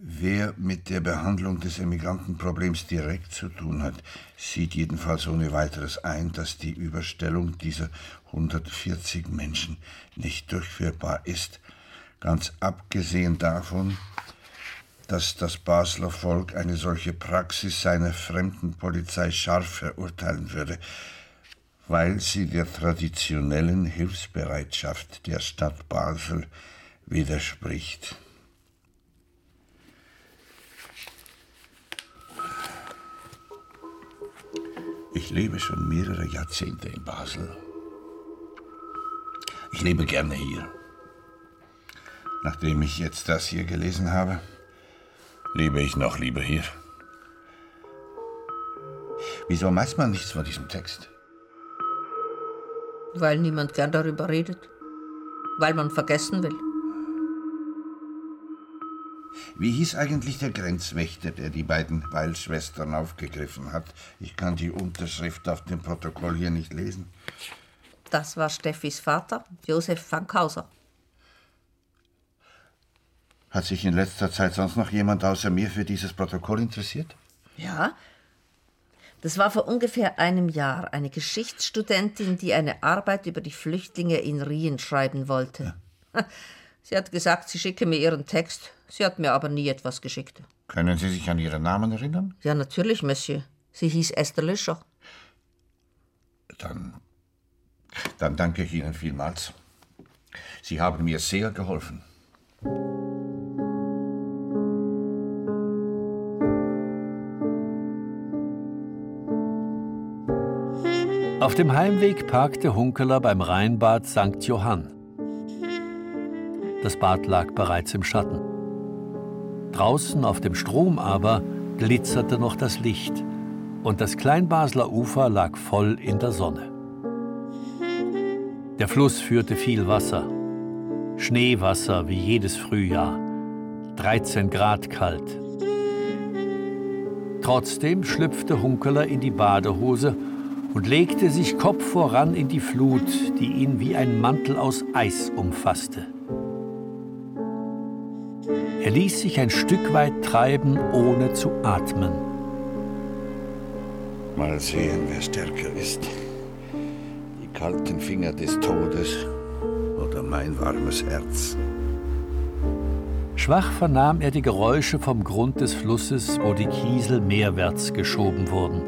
Wer mit der Behandlung des Emigrantenproblems direkt zu tun hat, sieht jedenfalls ohne weiteres ein, dass die Überstellung dieser 140 Menschen nicht durchführbar ist, ganz abgesehen davon, dass das Basler Volk eine solche Praxis seiner Fremdenpolizei scharf verurteilen würde, weil sie der traditionellen Hilfsbereitschaft der Stadt Basel widerspricht. Ich lebe schon mehrere Jahrzehnte in Basel. Ich lebe gerne hier. Nachdem ich jetzt das hier gelesen habe, lebe ich noch lieber hier. Wieso weiß man nichts von diesem Text? Weil niemand gern darüber redet. Weil man vergessen will. Wie hieß eigentlich der Grenzwächter, der die beiden Weilschwestern aufgegriffen hat? Ich kann die Unterschrift auf dem Protokoll hier nicht lesen. Das war Steffis Vater, Josef Fankhauser. Hat sich in letzter Zeit sonst noch jemand außer mir für dieses Protokoll interessiert? Ja. Das war vor ungefähr einem Jahr eine Geschichtsstudentin, die eine Arbeit über die Flüchtlinge in Rien schreiben wollte. [LAUGHS] Sie hat gesagt, sie schicke mir ihren Text. Sie hat mir aber nie etwas geschickt. Können Sie sich an Ihren Namen erinnern? Ja, natürlich, Monsieur. Sie hieß Esther Löscher. Dann, dann danke ich Ihnen vielmals. Sie haben mir sehr geholfen. Auf dem Heimweg parkte Hunkeler beim Rheinbad St. Johann. Das Bad lag bereits im Schatten. Draußen auf dem Strom aber glitzerte noch das Licht und das Kleinbasler Ufer lag voll in der Sonne. Der Fluss führte viel Wasser. Schneewasser wie jedes Frühjahr. 13 Grad kalt. Trotzdem schlüpfte Hunkeler in die Badehose und legte sich Kopf voran in die Flut, die ihn wie ein Mantel aus Eis umfasste. Er ließ sich ein Stück weit treiben, ohne zu atmen. Mal sehen, wer stärker ist. Die kalten Finger des Todes oder mein warmes Herz. Schwach vernahm er die Geräusche vom Grund des Flusses, wo die Kiesel meerwärts geschoben wurden.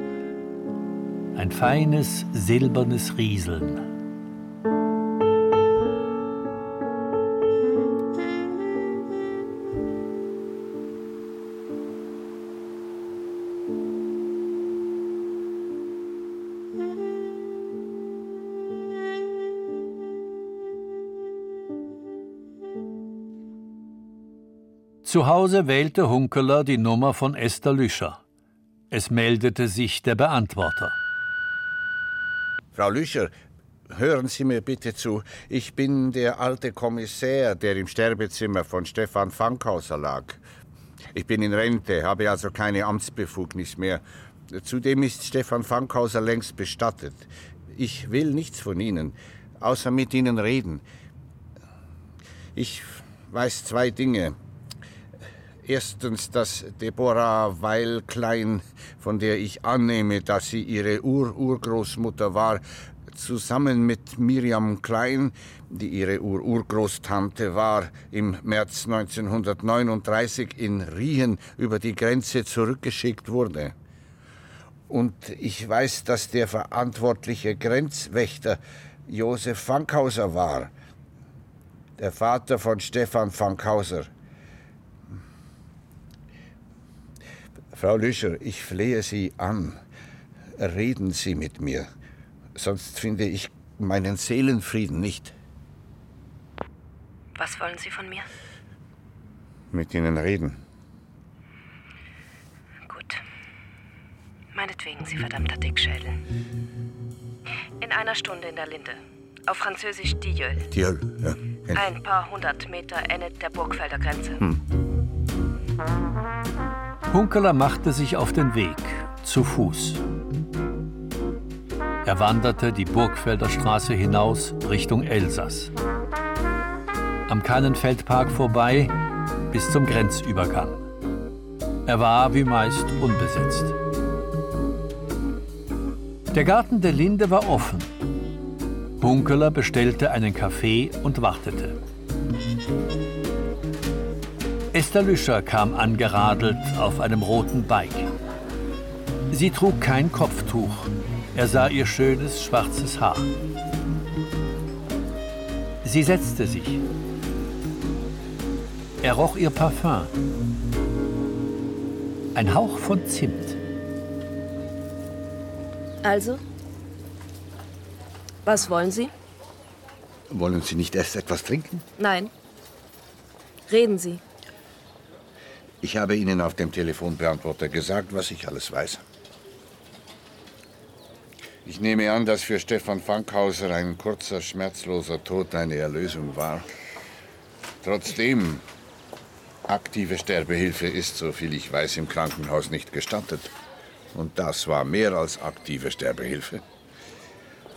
Ein feines, silbernes Rieseln. Zu Hause wählte Hunkeler die Nummer von Esther Lüscher. Es meldete sich der Beantworter. Frau Lüscher, hören Sie mir bitte zu. Ich bin der alte Kommissär, der im Sterbezimmer von Stefan Fankhauser lag. Ich bin in Rente, habe also keine Amtsbefugnis mehr. Zudem ist Stefan Fankhauser längst bestattet. Ich will nichts von Ihnen, außer mit Ihnen reden. Ich weiß zwei Dinge. Erstens, dass Deborah Weil-Klein, von der ich annehme, dass sie ihre Ur-Urgroßmutter war, zusammen mit Miriam Klein, die ihre Ur-Urgroßtante war, im März 1939 in Rien über die Grenze zurückgeschickt wurde. Und ich weiß, dass der verantwortliche Grenzwächter Josef Fankhauser war, der Vater von Stefan Fankhauser. Frau Lüscher, ich flehe Sie an. Reden Sie mit mir, sonst finde ich meinen Seelenfrieden nicht. Was wollen Sie von mir? Mit Ihnen reden. Gut. Meinetwegen, Sie verdammter Dickschädel. In einer Stunde in der Linde. Auf Französisch Dieul. Tierl, ja. Ein paar hundert Meter endet der Burgfelder Grenze. Hm. Hunkeler machte sich auf den Weg, zu Fuß. Er wanderte die Burgfelder Straße hinaus Richtung Elsass. Am Kannenfeldpark vorbei bis zum Grenzübergang. Er war wie meist unbesetzt. Der Garten der Linde war offen. Hunkeler bestellte einen Kaffee und wartete. Esther Lüscher kam angeradelt auf einem roten Bike. Sie trug kein Kopftuch. Er sah ihr schönes schwarzes Haar. Sie setzte sich. Er roch ihr Parfum. Ein Hauch von Zimt. Also? Was wollen Sie? Wollen Sie nicht erst etwas trinken? Nein. Reden Sie. Ich habe Ihnen auf dem Telefonbeantworter gesagt, was ich alles weiß. Ich nehme an, dass für Stefan Fankhauser ein kurzer, schmerzloser Tod eine Erlösung war. Trotzdem, aktive Sterbehilfe ist, soviel ich weiß, im Krankenhaus nicht gestattet. Und das war mehr als aktive Sterbehilfe.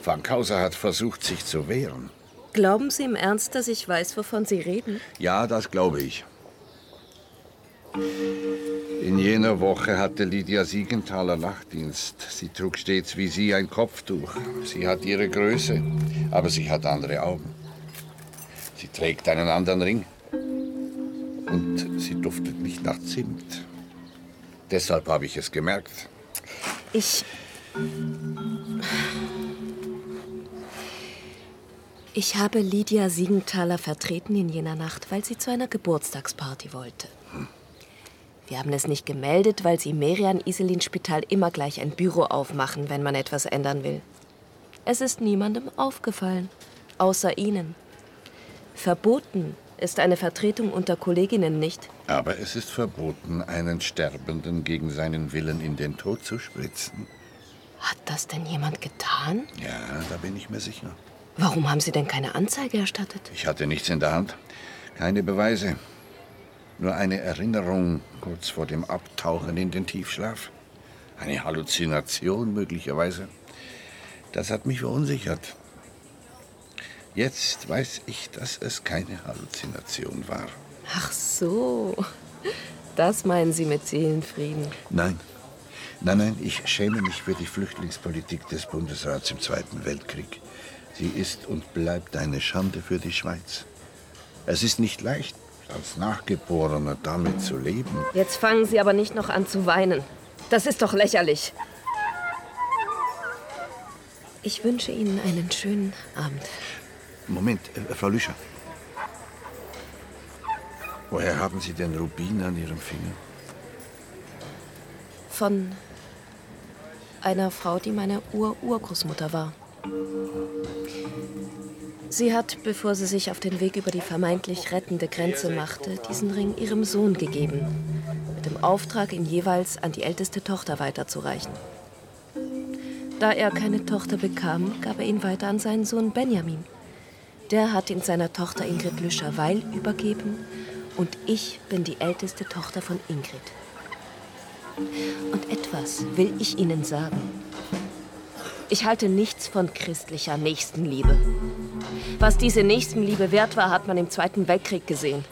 Fankhauser hat versucht, sich zu wehren. Glauben Sie im Ernst, dass ich weiß, wovon Sie reden? Ja, das glaube ich. In jener Woche hatte Lydia Siegenthaler Nachtdienst. Sie trug stets wie Sie ein Kopftuch. Sie hat ihre Größe, aber sie hat andere Augen. Sie trägt einen anderen Ring. Und sie duftet nicht nach Zimt. Deshalb habe ich es gemerkt. Ich. Ich habe Lydia Siegenthaler vertreten in jener Nacht, weil sie zu einer Geburtstagsparty wollte. Wir haben es nicht gemeldet, weil sie im Merian-Iselin-Spital immer gleich ein Büro aufmachen, wenn man etwas ändern will. Es ist niemandem aufgefallen, außer Ihnen. Verboten ist eine Vertretung unter Kolleginnen nicht. Aber es ist verboten, einen Sterbenden gegen seinen Willen in den Tod zu spritzen. Hat das denn jemand getan? Ja, da bin ich mir sicher. Warum haben Sie denn keine Anzeige erstattet? Ich hatte nichts in der Hand. Keine Beweise. Nur eine Erinnerung kurz vor dem Abtauchen in den Tiefschlaf. Eine Halluzination möglicherweise. Das hat mich verunsichert. Jetzt weiß ich, dass es keine Halluzination war. Ach so. Das meinen Sie mit Seelenfrieden? Nein. Nein, nein, ich schäme mich für die Flüchtlingspolitik des Bundesrats im Zweiten Weltkrieg. Sie ist und bleibt eine Schande für die Schweiz. Es ist nicht leicht, als Nachgeborener damit zu leben. Jetzt fangen Sie aber nicht noch an zu weinen. Das ist doch lächerlich. Ich wünsche Ihnen einen schönen Abend. Moment, äh, Frau Lüscher. Woher haben Sie den Rubin an Ihrem Finger? Von einer Frau, die meine Ur-Urgroßmutter war. Sie hat, bevor sie sich auf den Weg über die vermeintlich rettende Grenze machte, diesen Ring ihrem Sohn gegeben, mit dem Auftrag, ihn jeweils an die älteste Tochter weiterzureichen. Da er keine Tochter bekam, gab er ihn weiter an seinen Sohn Benjamin. Der hat ihn seiner Tochter Ingrid Lüscher-Weil übergeben und ich bin die älteste Tochter von Ingrid. Und etwas will ich Ihnen sagen. Ich halte nichts von christlicher Nächstenliebe. Was diese Nächstenliebe wert war, hat man im Zweiten Weltkrieg gesehen.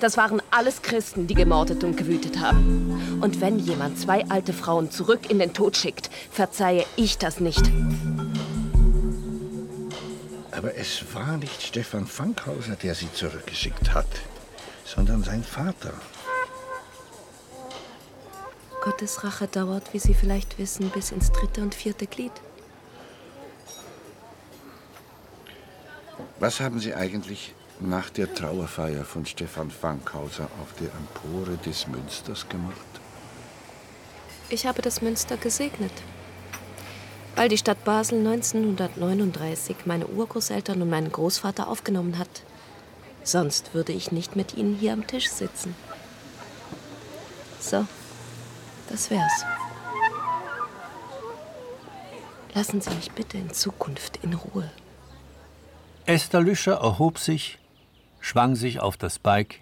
Das waren alles Christen, die gemordet und gewütet haben. Und wenn jemand zwei alte Frauen zurück in den Tod schickt, verzeihe ich das nicht. Aber es war nicht Stefan Fankhauser, der sie zurückgeschickt hat, sondern sein Vater. Gottes Rache dauert, wie Sie vielleicht wissen, bis ins dritte und vierte Glied. Was haben Sie eigentlich nach der Trauerfeier von Stefan Fankhauser auf der Empore des Münsters gemacht? Ich habe das Münster gesegnet. Weil die Stadt Basel 1939 meine Urgroßeltern und meinen Großvater aufgenommen hat. Sonst würde ich nicht mit ihnen hier am Tisch sitzen. So, das wär's. Lassen Sie mich bitte in Zukunft in Ruhe. Esther Lüscher erhob sich, schwang sich auf das Bike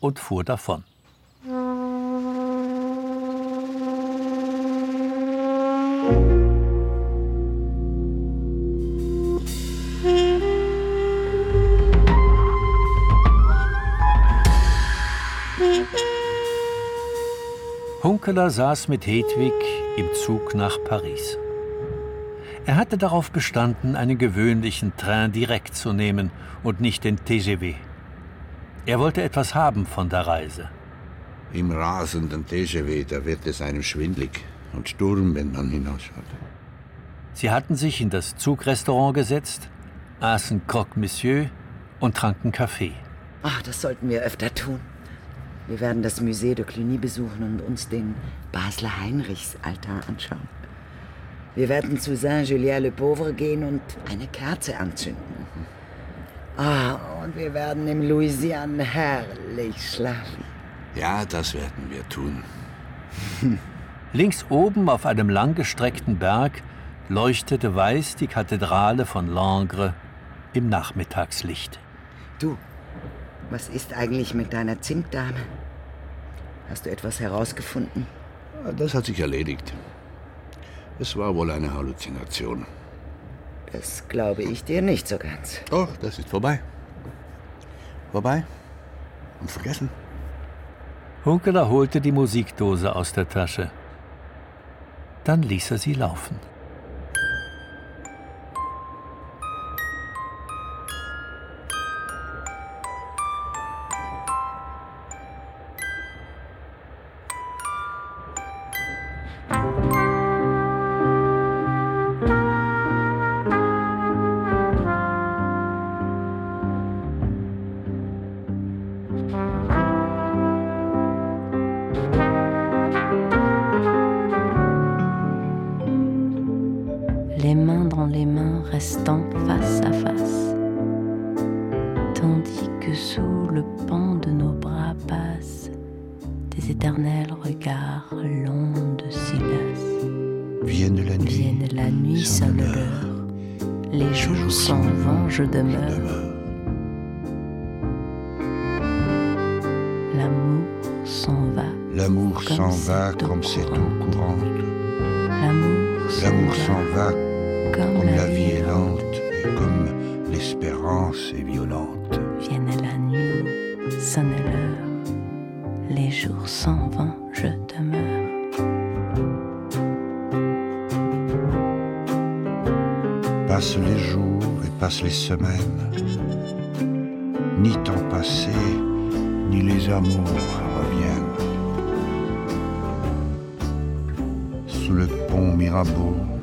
und fuhr davon. Hunkeler saß mit Hedwig im Zug nach Paris. Er hatte darauf bestanden, einen gewöhnlichen Train direkt zu nehmen und nicht den TGV. Er wollte etwas haben von der Reise. Im rasenden TGV, da wird es einem schwindlig und Sturm, wenn man hinausschaut. Sie hatten sich in das Zugrestaurant gesetzt, aßen Croque Monsieur und tranken Kaffee. Ach, das sollten wir öfter tun. Wir werden das Musée de Cluny besuchen und uns den Basler Heinrichsaltar anschauen. Wir werden zu Saint-Julien-le-Pauvre gehen und eine Kerze anzünden. Ah, und wir werden im Louisiane herrlich schlafen. Ja, das werden wir tun. [LAUGHS] Links oben auf einem langgestreckten Berg leuchtete weiß die Kathedrale von Langres im Nachmittagslicht. Du, was ist eigentlich mit deiner Zimtdame? Hast du etwas herausgefunden? Das hat sich erledigt. Es war wohl eine Halluzination. Das glaube ich dir nicht so ganz. Doch, das ist vorbei. Vorbei und vergessen. Hunkeler holte die Musikdose aus der Tasche. Dann ließ er sie laufen. Les mains dans les mains restant face à face, tandis que sous le pan de nos bras passent des éternels regards longs de Silas. Vienne la nuit, Vienne la nuit sonne l'heure, les jours s'en vont, je demeure. L'amour s'en va, L'amour s'en va comme cette eau courante. l'amour s'en L'amour va, s'en va comme, comme la vie est lente et comme l'espérance est violente. Vienne la nuit, sonne l'heure, les jours s'en vont, je demeure. Passent les jours et passent les semaines. Ni temps passé, ni les amours reviennent. Sous le pont Mirabeau.